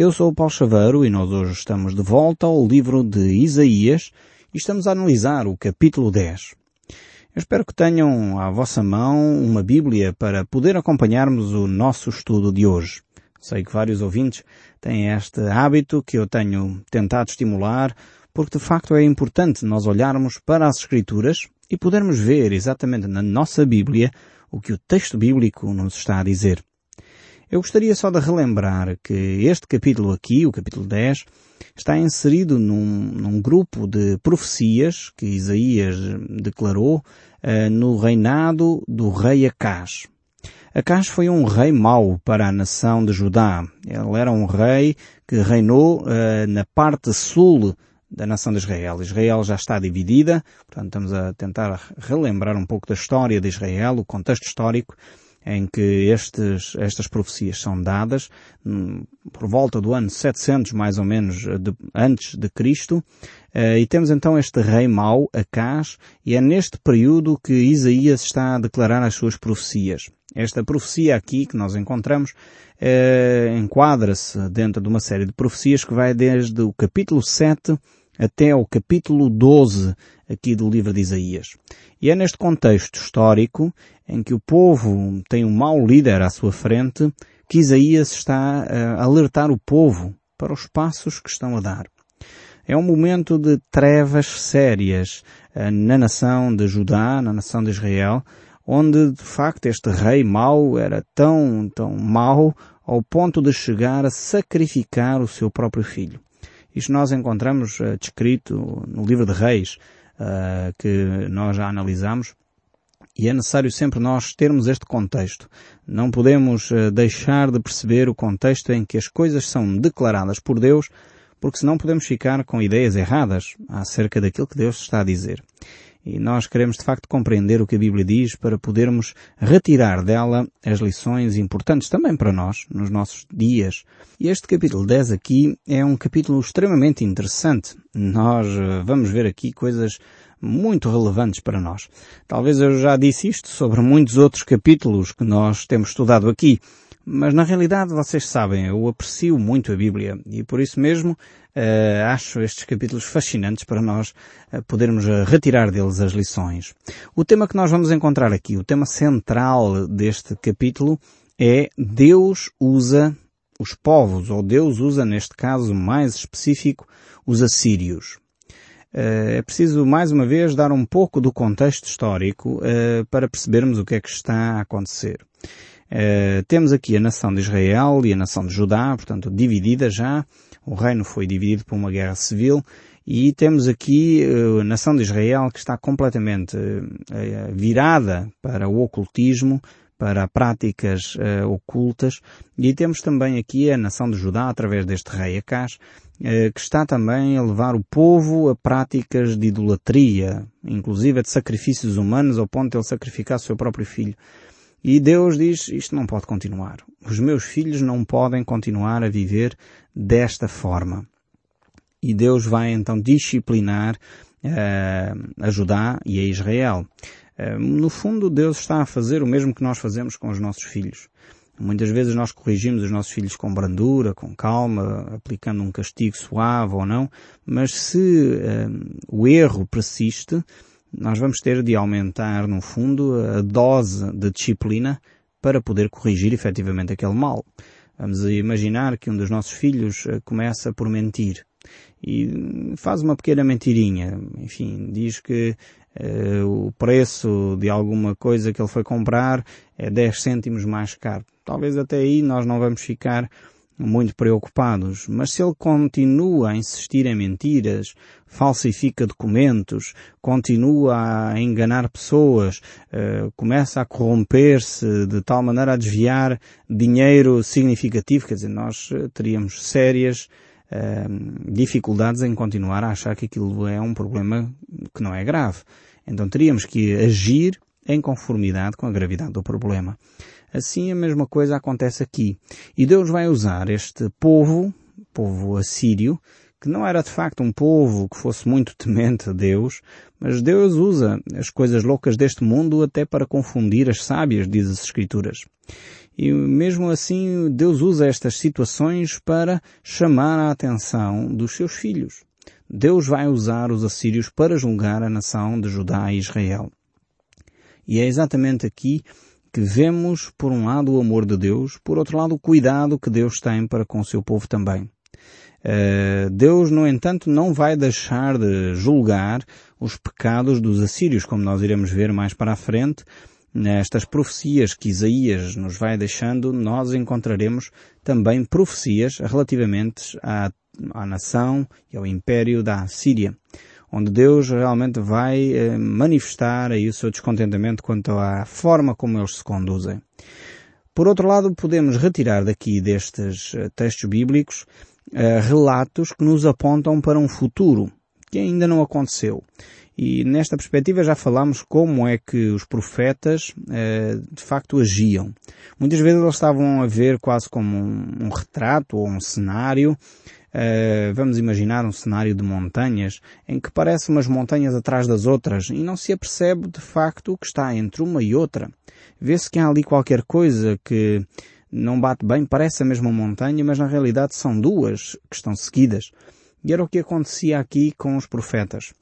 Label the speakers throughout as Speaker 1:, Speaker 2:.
Speaker 1: Eu sou o Paulo Chaveiro e nós hoje estamos de volta ao livro de Isaías e estamos a analisar o capítulo 10. Eu espero que tenham à vossa mão uma Bíblia para poder acompanharmos o nosso estudo de hoje. Sei que vários ouvintes têm este hábito que eu tenho tentado estimular, porque de facto é importante nós olharmos para as Escrituras e podermos ver exatamente na nossa Bíblia o que o texto bíblico nos está a dizer. Eu gostaria só de relembrar que este capítulo aqui, o capítulo 10, está inserido num, num grupo de profecias que Isaías declarou uh, no reinado do rei Acás. Acás foi um rei mau para a nação de Judá. Ele era um rei que reinou uh, na parte sul da nação de Israel. Israel já está dividida, portanto estamos a tentar relembrar um pouco da história de Israel, o contexto histórico em que estes, estas profecias são dadas hum, por volta do ano 700 mais ou menos de, antes de Cristo uh, e temos então este rei mau, Acás, e é neste período que Isaías está a declarar as suas profecias. Esta profecia aqui que nós encontramos uh, enquadra-se dentro de uma série de profecias que vai desde o capítulo 7 até ao capítulo 12 aqui do livro de Isaías. E é neste contexto histórico, em que o povo tem um mau líder à sua frente, que Isaías está a alertar o povo para os passos que estão a dar. É um momento de trevas sérias eh, na nação de Judá, na nação de Israel, onde de facto este rei mau era tão, tão mau ao ponto de chegar a sacrificar o seu próprio filho. Isto nós encontramos uh, descrito no livro de Reis, que nós já analisamos, e é necessário sempre nós termos este contexto. Não podemos uh, deixar de perceber o contexto em que as coisas são declaradas por Deus, porque senão podemos ficar com ideias erradas acerca daquilo que Deus está a dizer. E nós queremos de facto compreender o que a Bíblia diz para podermos retirar dela as lições importantes também para nós, nos nossos dias. E este capítulo 10 aqui é um capítulo extremamente interessante. Nós eh, vamos ver aqui coisas muito relevantes para nós. Talvez eu já disse isto sobre muitos outros capítulos que nós temos estudado aqui, mas na realidade vocês sabem, eu aprecio muito a Bíblia e por isso mesmo uh, acho estes capítulos fascinantes para nós uh, podermos uh, retirar deles as lições. O tema que nós vamos encontrar aqui, o tema central deste capítulo é Deus usa os povos, ou Deus usa neste caso mais específico os assírios. É preciso mais uma vez dar um pouco do contexto histórico para percebermos o que é que está a acontecer. Uh, temos aqui a nação de Israel e a nação de Judá, portanto, dividida já. O reino foi dividido por uma guerra civil e temos aqui a nação de Israel que está completamente virada para o ocultismo, para práticas ocultas e temos também aqui a nação de Judá através deste rei Acás que está também a levar o povo a práticas de idolatria, inclusive de sacrifícios humanos ao ponto de ele sacrificar o seu próprio filho. E Deus diz, isto não pode continuar. Os meus filhos não podem continuar a viver desta forma. E Deus vai então disciplinar uh, a Judá e a Israel. Uh, no fundo, Deus está a fazer o mesmo que nós fazemos com os nossos filhos. Muitas vezes nós corrigimos os nossos filhos com brandura, com calma, aplicando um castigo suave ou não, mas se uh, o erro persiste, nós vamos ter de aumentar, no fundo, a dose de disciplina para poder corrigir efetivamente aquele mal. Vamos imaginar que um dos nossos filhos eh, começa por mentir e faz uma pequena mentirinha. Enfim, diz que o preço de alguma coisa que ele foi comprar é 10 cêntimos mais caro. Talvez até aí nós não vamos ficar muito preocupados, mas se ele continua a insistir em mentiras, falsifica documentos, continua a enganar pessoas, uh, começa a corromper-se de tal maneira a desviar dinheiro significativo, quer dizer, nós eh, teríamos sérias dificuldades em continuar a achar que aquilo é um problema que não é grave. Então teríamos que agir em conformidade com a gravidade do problema. Assim a mesma coisa acontece aqui. E Deus vai usar este povo, povo assírio, que não era de facto um povo que fosse muito temente a Deus, mas Deus usa as coisas loucas deste mundo até para confundir as sábias, diz as Escrituras. E mesmo assim, Deus usa estas situações para chamar a atenção dos seus filhos. Deus vai usar os assírios para julgar a nação de Judá e Israel. E é exatamente aqui que vemos, por um lado, o amor de Deus, por outro lado, o cuidado que Deus tem para com o seu povo também. Uh, Deus, no entanto, não vai deixar de julgar os pecados dos assírios, como nós iremos ver mais para a frente. Nestas profecias que Isaías nos vai deixando, nós encontraremos também profecias relativamente à, à nação e ao império da Assíria onde Deus realmente vai eh, manifestar aí o seu descontentamento quanto à forma como eles se conduzem. Por outro lado, podemos retirar daqui destes eh, textos bíblicos eh, relatos que nos apontam para um futuro que ainda não aconteceu. E nesta perspectiva já falamos como é que os profetas de facto agiam. Muitas vezes eles estavam a ver quase como um, retrato ou um cenário Uh, vamos imaginar um cenário de montanhas em que parece umas montanhas atrás das outras e não se apercebe de facto o que está entre uma e outra. Vê-se que há ali qualquer coisa que não bate bem, parece a mesma montanha, mas na realidade são duas que estão seguidas. E era o que acontecia aqui com os profetas.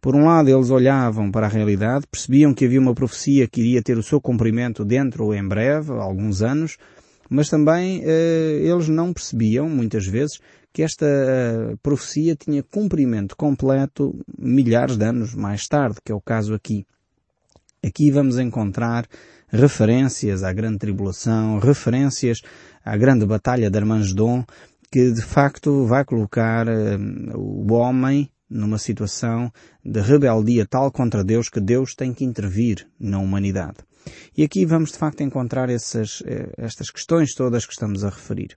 Speaker 1: Por um lado, eles olhavam para a realidade, percebiam que havia uma profecia que iria ter o seu cumprimento dentro ou em breve, alguns anos, mas também eh, eles não percebiam, muitas vezes, que esta eh, profecia tinha cumprimento completo milhares de anos mais tarde, que é o caso aqui. Aqui vamos encontrar referências à grande tribulação, referências à grande batalha de Armagedon, que de facto vai colocar uh, o homem numa situação de rebeldia tal contra Deus que Deus tem que intervir na humanidade. E aqui vamos de facto encontrar essas, eh, estas questões todas que estamos a referir.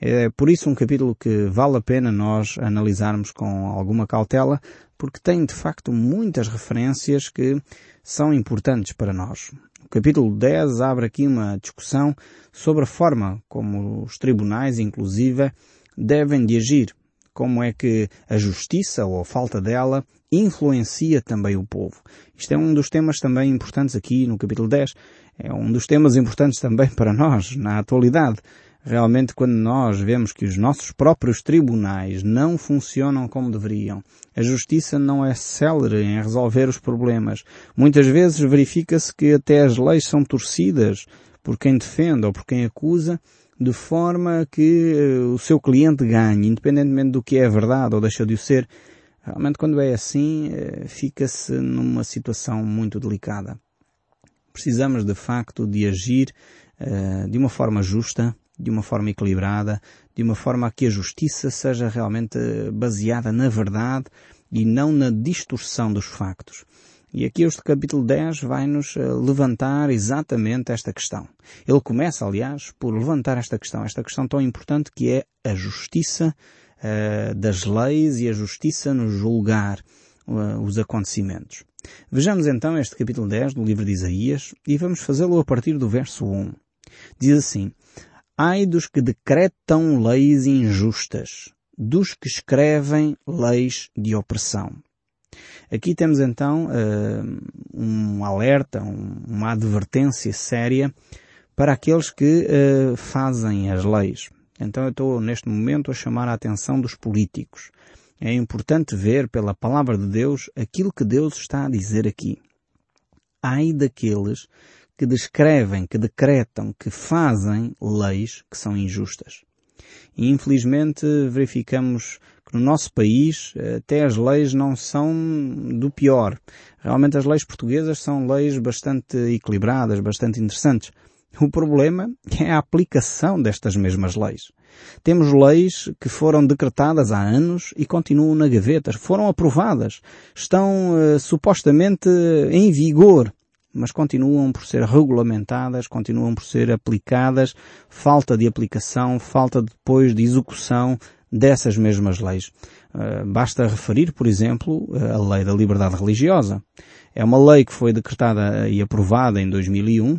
Speaker 1: É por isso um capítulo que vale a pena nós analisarmos com alguma cautela, porque tem de facto muitas referências que são importantes para nós. O capítulo 10 abre aqui uma discussão sobre a forma como os tribunais, inclusive, devem de agir. Como é que a justiça ou a falta dela influencia também o povo. Isto é um dos temas também importantes aqui no capítulo 10. É um dos temas importantes também para nós, na atualidade. Realmente, quando nós vemos que os nossos próprios tribunais não funcionam como deveriam, a justiça não é célere em resolver os problemas, muitas vezes verifica-se que até as leis são torcidas por quem defende ou por quem acusa, de forma que eh, o seu cliente ganhe, independentemente do que é verdade ou deixa de o ser, Realmente quando é assim, eh, fica-se numa situação muito delicada. Precisamos de facto de agir uh, de uma forma justa, de uma forma equilibrada, de uma forma a que a justiça seja realmente baseada na verdade e não na distorção dos factos. E aqui este capítulo 10 vai-nos eh, levantar exatamente esta questão. Ele começa, aliás, por levantar esta questão, esta questão tão importante que é a justiça uh, das leis e a justiça no julgar uh, os acontecimentos. Vejamos então este capítulo 10 do livro de Isaías e vamos fazê-lo a partir do verso 1. Diz assim, Ai dos que decretam leis injustas, dos que escrevem leis de opressão. Aqui temos então uh, um alerta, um, uma advertência séria para aqueles que uh, fazem as leis. Então eu estou neste momento a chamar a atenção dos políticos. É importante ver pela palavra de Deus aquilo que Deus está a dizer aqui. Ai daqueles que descrevem, que decretam, que fazem leis que são injustas. E infelizmente verificamos que no nosso país até as leis não são do pior. Realmente as leis portuguesas são leis bastante equilibradas, bastante interessantes. O problema é a aplicação destas mesmas leis. Temos leis que foram decretadas há anos e continuam na gaveta, foram aprovadas, estão uh, supostamente em vigor, mas continuam por ser regulamentadas, continuam por ser aplicadas, falta de aplicação, falta depois de execução dessas mesmas leis. Uh, basta referir, por exemplo, a lei da liberdade religiosa. É uma lei que foi decretada e aprovada em 2001,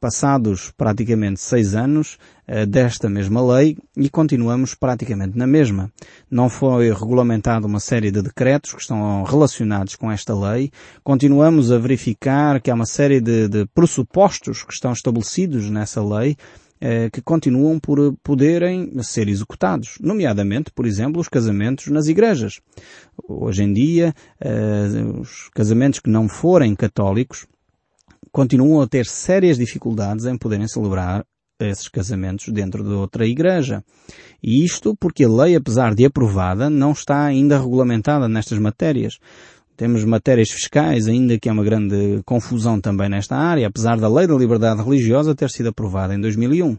Speaker 1: passados praticamente seis anos uh, desta mesma lei e continuamos praticamente na mesma. Não foi regulamentada uma série de decretos que estão relacionados com esta lei. Continuamos a verificar que há uma série de, de pressupostos que estão estabelecidos nessa lei uh, que continuam por poderem ser executados, nomeadamente, por exemplo, os casamentos nas igrejas. Hoje em dia, uh, os casamentos que não forem católicos continuam a ter sérias dificuldades em poderem celebrar esses casamentos dentro de outra igreja. E isto porque a lei, apesar de aprovada, não está ainda regulamentada nestas matérias. Temos matérias fiscais, ainda que é uma grande confusão também nesta área, apesar da lei da liberdade religiosa ter sido aprovada em 2001.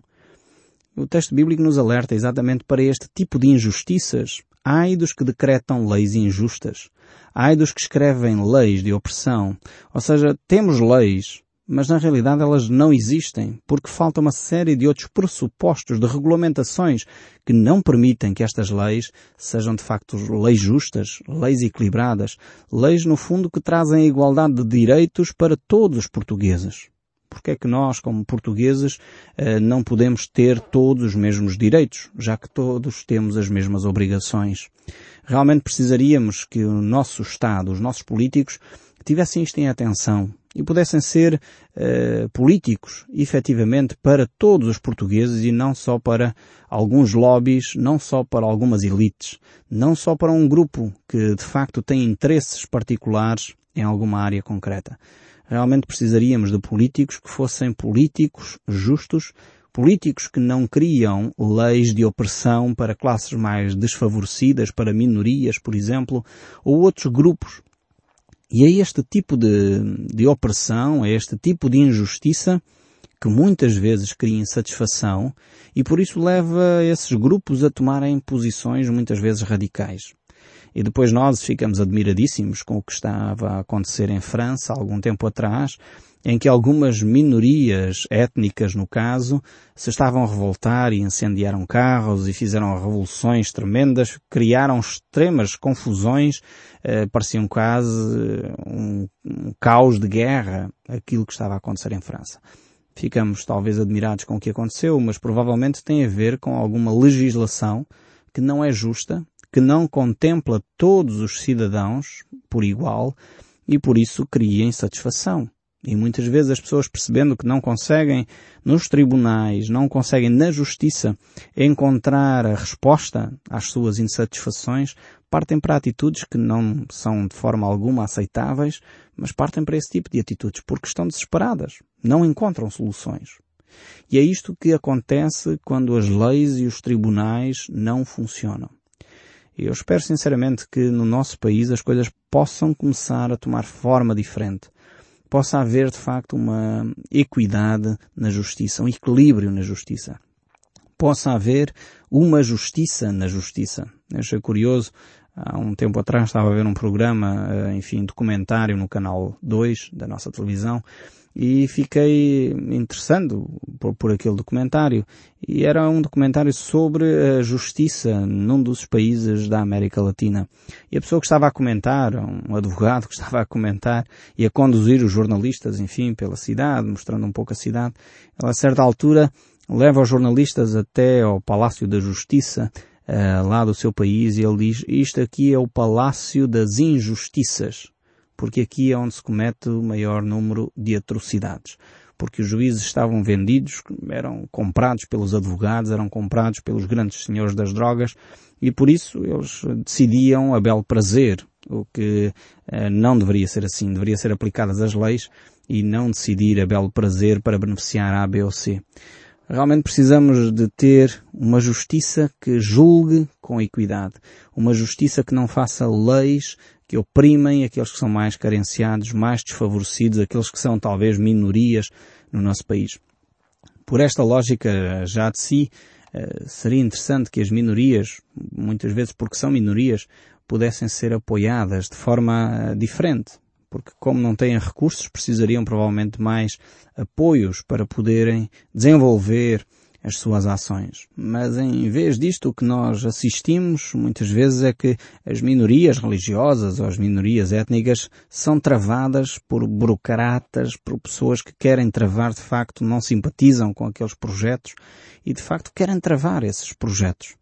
Speaker 1: O texto bíblico nos alerta exatamente para este tipo de injustiças. Ai dos que decretam leis injustas. Ai dos que escrevem leis de opressão. Ou seja, temos leis, mas na realidade elas não existem, porque falta uma série de outros pressupostos de regulamentações que não permitem que estas leis sejam de facto leis justas, leis equilibradas, leis no fundo que trazem a igualdade de direitos para todos os portugueses. Porque é que nós, como portugueses, eh, não podemos ter todos os mesmos direitos, já que todos temos as mesmas obrigações? Realmente precisaríamos que o nosso Estado, os nossos políticos, tivessem isto em atenção e pudessem ser uh, políticos, efetivamente, para todos os portugueses e não só para alguns lobbies, não só para algumas elites, não só para um grupo que de facto tem interesses particulares em alguma área concreta. Realmente precisaríamos de políticos que fossem políticos justos, políticos que não criam leis de opressão para classes mais desfavorecidas, para minorias, por exemplo, ou outros grupos e é este tipo de, de opressão, é este tipo de injustiça que muitas vezes cria insatisfação e por isso leva esses grupos a tomarem posições muitas vezes radicais. E depois nós ficamos admiradíssimos com o que estava a acontecer em França algum tempo atrás, em que algumas minorias étnicas, no caso, se estavam a revoltar e incendiaram carros e fizeram revoluções tremendas, criaram extremas confusões, eh, pareciam quase um, um caos de guerra, aquilo que estava a acontecer em França. Ficamos talvez admirados com o que aconteceu, mas provavelmente tem a ver com alguma legislação que não é justa, que não contempla todos os cidadãos por igual e por isso cria insatisfação. E muitas vezes as pessoas percebendo que não conseguem nos tribunais, não conseguem na justiça encontrar a resposta às suas insatisfações, partem para atitudes que não são de forma alguma aceitáveis, mas partem para esse tipo de atitudes porque estão desesperadas, não encontram soluções. E é isto que acontece quando as leis e os tribunais não funcionam. Eu espero sinceramente que no nosso país as coisas possam começar a tomar forma diferente possa haver de facto uma equidade na justiça, um equilíbrio na justiça. Possa haver uma justiça na justiça. Eu achei curioso, há um tempo atrás estava a ver um programa, eh, enfim, documentário no canal 2 da nossa televisão, e fiquei interessando por, por, aquele documentário. E era um documentário sobre a justiça num dos países da América Latina. E a pessoa que estava a comentar, um advogado que estava a comentar e a conduzir os jornalistas, enfim, pela cidade, mostrando um pouco a cidade, ela a certa altura leva os jornalistas até ao Palácio da Justiça, uh, lá do seu país, e ele diz, isto aqui é o Palácio das Injustiças porque aqui é onde se comete o maior número de atrocidades. Porque os juízes estavam vendidos, eram comprados pelos advogados, eram comprados pelos grandes senhores das drogas, e por isso eles decidiam a belo prazer, o que eh, não deveria ser assim. Deveria ser aplicadas as leis e não decidir a belo prazer para beneficiar A, B ou C. Realmente precisamos de ter uma justiça que julgue com equidade. Uma justiça que não faça leis que oprimem aqueles que são mais carenciados, mais desfavorecidos, aqueles que são talvez minorias no nosso país. Por esta lógica já de si, eh, seria interessante que as minorias, muitas vezes porque são minorias, pudessem ser apoiadas de forma eh, diferente. Porque como não têm recursos, precisariam provavelmente mais apoios para poderem desenvolver as suas ações. Mas em vez disto, o que nós assistimos muitas vezes é que as minorias religiosas ou as minorias étnicas são travadas por burocratas, por pessoas que querem travar de facto, não simpatizam com aqueles projetos e de facto querem travar esses projetos.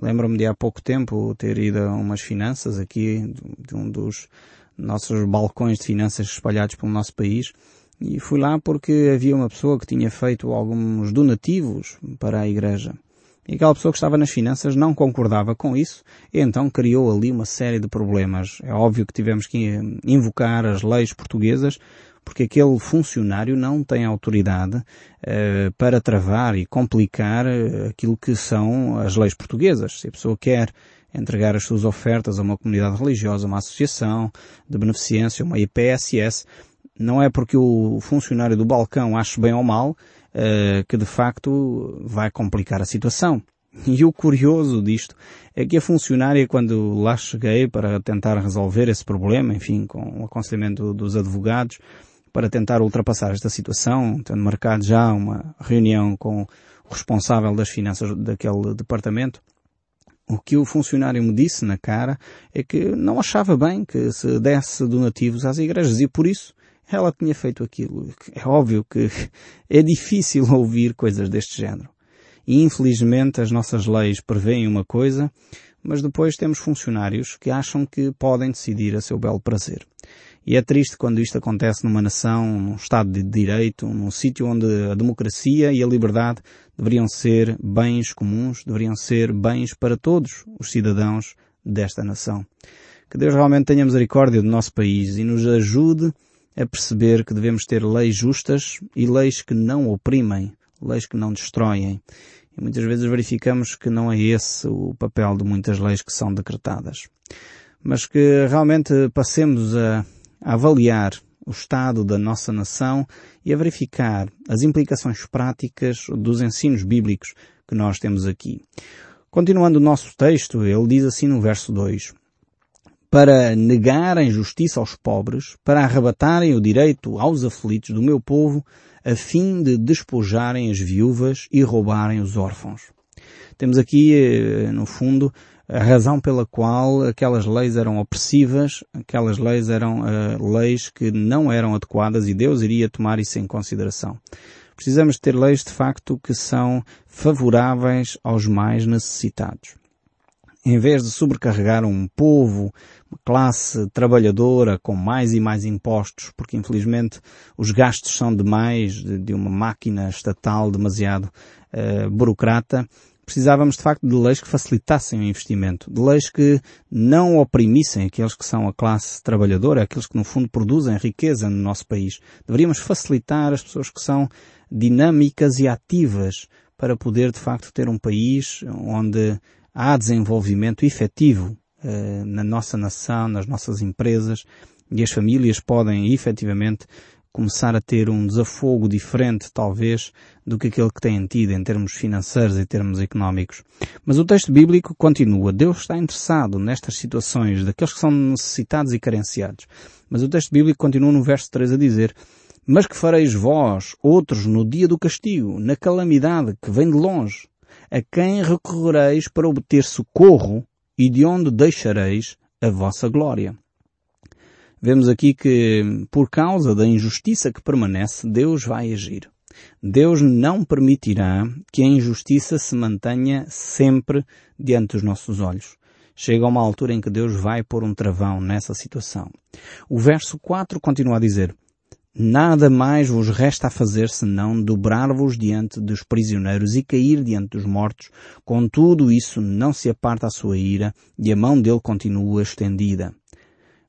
Speaker 1: Lembro-me de há pouco tempo ter ido a umas finanças aqui, de um dos nossos balcões de finanças espalhados pelo nosso país, e fui lá porque havia uma pessoa que tinha feito alguns donativos para a igreja. E aquela pessoa que estava nas finanças não concordava com isso e então criou ali uma série de problemas. É óbvio que tivemos que invocar as leis portuguesas porque aquele funcionário não tem autoridade uh, para travar e complicar eh, aquilo que são as leis portuguesas. Se a pessoa quer entregar as suas ofertas a uma comunidade religiosa, uma associação de beneficência, uma IPSS, não é porque o funcionário do balcão ache bem ou mal uh, que de facto vai complicar a situação. E o curioso disto é que a funcionária, quando lá cheguei para tentar resolver esse problema, enfim, com o aconselhamento dos advogados, para tentar ultrapassar esta situação, tendo marcado já uma reunião com o responsável das finanças daquele departamento, o que o funcionário me disse na cara é que não achava bem que se desse donativos às igrejas e por isso ela tinha feito aquilo. É óbvio que é difícil ouvir coisas deste género. E infelizmente as nossas leis prevêem uma coisa, mas depois temos funcionários que acham que podem decidir a seu belo prazer. E é triste quando isto acontece numa nação, num Estado de Direito, num sítio onde a democracia e a liberdade deveriam ser bens comuns, deveriam ser bens para todos os cidadãos desta nação. Que Deus realmente tenha misericórdia do nosso país e nos ajude a perceber que devemos ter leis justas e leis que não oprimem, leis que não destroem. E muitas vezes verificamos que não é esse o papel de muitas leis que são decretadas. Mas que realmente passemos a, a avaliar o estado da nossa nação e a verificar as implicações práticas dos ensinos bíblicos que nós temos aqui. Continuando o nosso texto, ele diz assim no verso 2: para negarem justiça aos pobres, para arrebatarem o direito aos aflitos do meu povo, a fim de despojarem as viúvas e roubarem os órfãos. Temos aqui, eh, no fundo, a razão pela qual aquelas leis eram opressivas, aquelas leis eram uh, leis que não eram adequadas e Deus iria tomar isso em consideração. Precisamos ter leis de facto que são favoráveis aos mais necessitados em vez de sobrecarregar um povo, uma classe trabalhadora com mais e mais impostos, porque infelizmente os gastos são demais de, uma máquina estatal demasiado uh, burocrata, precisávamos de facto de leis que facilitassem o investimento, de leis que não oprimissem aqueles que são a classe trabalhadora, aqueles que no fundo produzem riqueza no nosso país. Deveríamos facilitar as pessoas que são dinâmicas e ativas para poder de facto ter um país onde há desenvolvimento efetivo uh, na nossa nação, nas nossas empresas e as famílias podem efetivamente começar a ter um desafogo diferente, talvez, do que aquele que têm tido em termos financeiros e termos económicos. Mas o texto bíblico continua. Deus está interessado nestas situações daqueles que são necessitados e carenciados. Mas o texto bíblico continua no verso 3 a dizer Mas que fareis vós, outros, no dia do castigo, na calamidade que vem de longe? A quem recorrereis para obter socorro e de onde deixareis a vossa glória. Vemos aqui que, por causa da injustiça que permanece, Deus vai agir. Deus não permitirá que a injustiça se mantenha sempre diante dos nossos olhos. Chega uma altura em que Deus vai pôr um travão nessa situação. O verso 4 continua a dizer, Nada mais vos resta a fazer senão dobrar-vos diante dos prisioneiros e cair diante dos mortos. Contudo, isso não se aparta a sua ira e a mão dele continua estendida.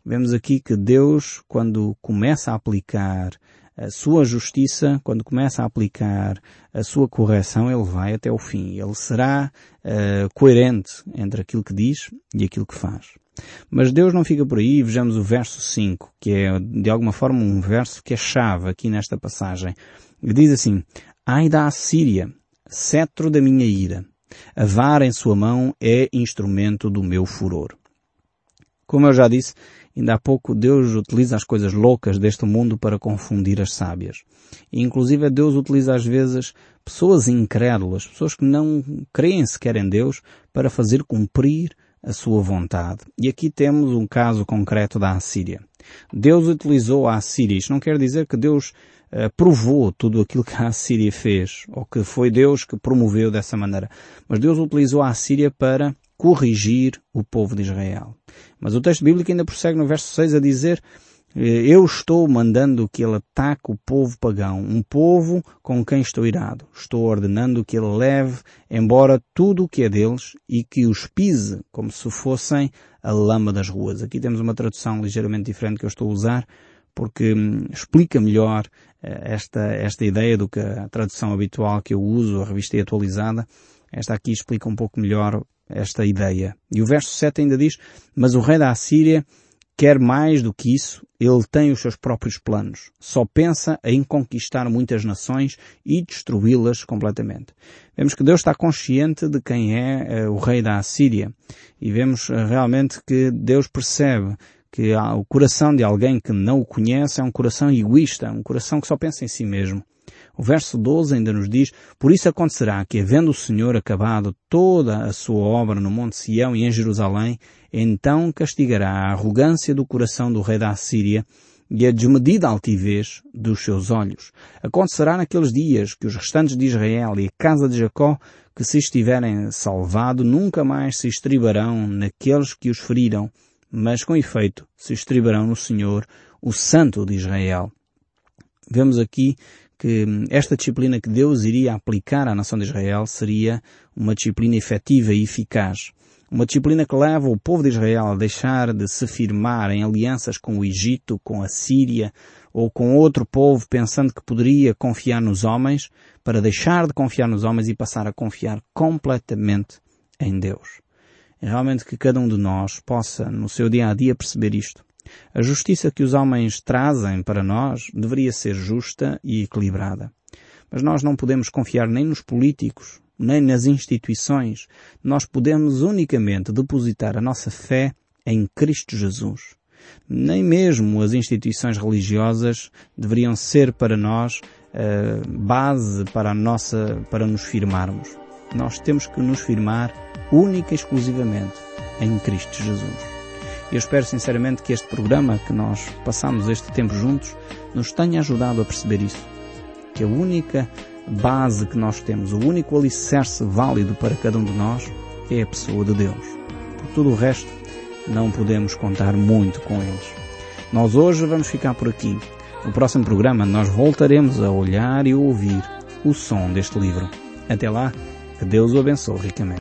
Speaker 1: Vemos aqui que Deus, quando começa a aplicar a sua justiça, quando começa a aplicar a sua correção, ele vai até o fim. Ele será uh, coerente entre aquilo que diz e aquilo que faz. Mas Deus não fica por aí, vejamos o verso 5, que é de alguma forma um verso que é chave aqui nesta passagem. Ele diz assim, Ai da Assíria, cetro da minha ira, a vara em sua mão é instrumento do meu furor. Como eu já disse, ainda há pouco Deus utiliza as coisas loucas deste mundo para confundir as sábias. E, inclusive Deus utiliza às vezes pessoas incrédulas, pessoas que não creem sequer em Deus, para fazer cumprir a sua vontade. E aqui temos um caso concreto da Assíria. Deus utilizou a Assíria. Isto não quer dizer que Deus uh, provou tudo aquilo que a Assíria fez, ou que foi Deus que promoveu dessa maneira. Mas Deus utilizou a Assíria para corrigir o povo de Israel. Mas o texto bíblico ainda prossegue no verso 6 a dizer eh, eu estou mandando que ele ataque o povo pagão, um povo com quem estou irado. Estou ordenando que ele leve embora tudo o que é deles e que os pise como se fossem a lama das ruas. Aqui temos uma tradução ligeiramente diferente que eu estou a usar porque hum, explica melhor eh, esta, esta ideia do que a tradução habitual que eu uso, a revista é atualizada. Esta aqui explica um pouco melhor esta ideia. E o verso 7 ainda diz, mas o rei da Assíria quer mais do que isso, ele tem os seus próprios planos. Só pensa em conquistar muitas nações e destruí-las completamente. Vemos que Deus está consciente de quem é uh, o rei da Assíria. E vemos uh, realmente que Deus percebe que o coração de alguém que não o conhece é um coração egoísta, um coração que só pensa em si mesmo. O verso 12 ainda nos diz, Por isso acontecerá que, havendo o Senhor acabado toda a sua obra no Monte Sião e em Jerusalém, então castigará a arrogância do coração do rei da Assíria e a desmedida altivez dos seus olhos. Acontecerá naqueles dias que os restantes de Israel e a casa de Jacó, que se estiverem salvado, nunca mais se estribarão naqueles que os feriram, mas com efeito se estribarão no Senhor, o Santo de Israel. Vemos aqui que esta disciplina que Deus iria aplicar à nação de Israel seria uma disciplina efetiva e eficaz. Uma disciplina que leva o povo de Israel a deixar de se firmar em alianças com o Egito, com a Síria ou com outro povo pensando que poderia confiar nos homens, para deixar de confiar nos homens e passar a confiar completamente em Deus. É realmente que cada um de nós possa, no seu dia a dia, perceber isto. A justiça que os homens trazem para nós deveria ser justa e equilibrada. Mas nós não podemos confiar nem nos políticos, nem nas instituições. Nós podemos unicamente depositar a nossa fé em Cristo Jesus. Nem mesmo as instituições religiosas deveriam ser para nós uh, base para a nossa, para nos firmarmos. Nós temos que nos firmar única e exclusivamente em Cristo Jesus. Eu espero sinceramente que este programa, que nós passamos este tempo juntos, nos tenha ajudado a perceber isso. Que a única base que nós temos, o único alicerce válido para cada um de nós é a pessoa de Deus. Por tudo o resto, não podemos contar muito com eles. Nós hoje vamos ficar por aqui. No próximo programa nós voltaremos a olhar e ouvir o som deste livro. Até lá, que Deus o abençoe ricamente.